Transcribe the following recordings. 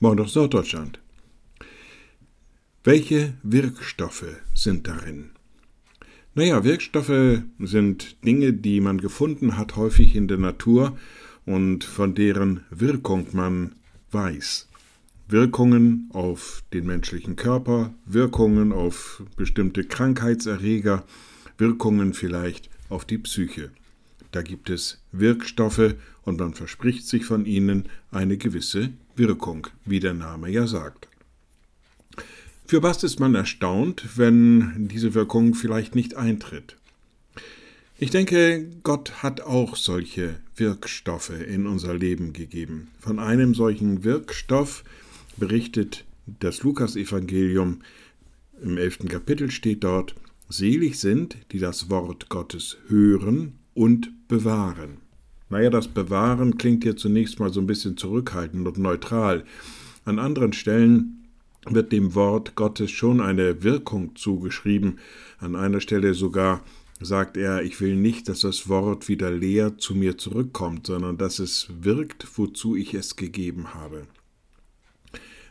Mord aus Norddeutschland. Welche Wirkstoffe sind darin? Naja, Wirkstoffe sind Dinge, die man gefunden hat, häufig in der Natur und von deren Wirkung man weiß. Wirkungen auf den menschlichen Körper, Wirkungen auf bestimmte Krankheitserreger, Wirkungen vielleicht auf die Psyche. Da gibt es Wirkstoffe und man verspricht sich von ihnen eine gewisse Wirkung, wie der Name ja sagt. Für was ist man erstaunt, wenn diese Wirkung vielleicht nicht eintritt? Ich denke, Gott hat auch solche Wirkstoffe in unser Leben gegeben. Von einem solchen Wirkstoff berichtet das Lukasevangelium. Im elften Kapitel steht dort, Selig sind, die das Wort Gottes hören und bewahren. Naja, das Bewahren klingt hier zunächst mal so ein bisschen zurückhaltend und neutral. An anderen Stellen wird dem Wort Gottes schon eine Wirkung zugeschrieben. An einer Stelle sogar sagt er, ich will nicht, dass das Wort wieder leer zu mir zurückkommt, sondern dass es wirkt, wozu ich es gegeben habe.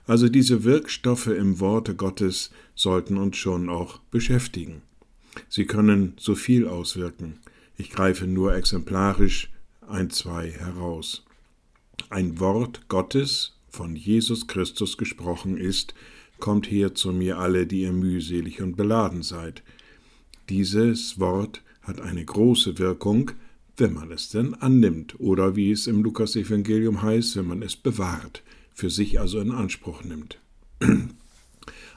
Also diese Wirkstoffe im Worte Gottes sollten uns schon auch beschäftigen. Sie können so viel auswirken. Ich greife nur exemplarisch ein, zwei heraus. Ein Wort Gottes von Jesus Christus gesprochen ist, Kommt her zu mir alle, die ihr mühselig und beladen seid. Dieses Wort hat eine große Wirkung, wenn man es denn annimmt, oder wie es im Lukas-Evangelium heißt, wenn man es bewahrt, für sich also in Anspruch nimmt.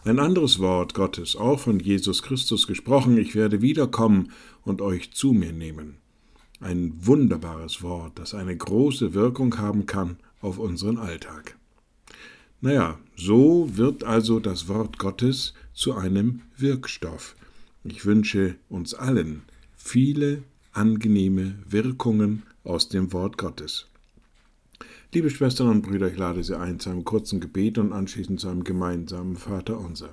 Ein anderes Wort Gottes, auch von Jesus Christus gesprochen, ich werde wiederkommen und euch zu mir nehmen. Ein wunderbares Wort, das eine große Wirkung haben kann auf unseren Alltag. Naja, so wird also das Wort Gottes zu einem Wirkstoff. Ich wünsche uns allen viele angenehme Wirkungen aus dem Wort Gottes. Liebe Schwestern und Brüder, ich lade Sie ein zu einem kurzen Gebet und anschließend zu einem gemeinsamen Vater unser.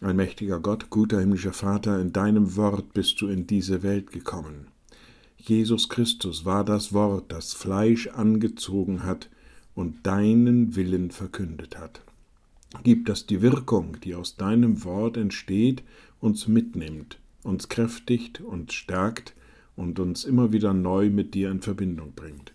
Ein mächtiger Gott, guter himmlischer Vater, in deinem Wort bist du in diese Welt gekommen. Jesus Christus war das Wort, das Fleisch angezogen hat, und deinen Willen verkündet hat. Gib, dass die Wirkung, die aus deinem Wort entsteht, uns mitnimmt, uns kräftigt und stärkt und uns immer wieder neu mit dir in Verbindung bringt.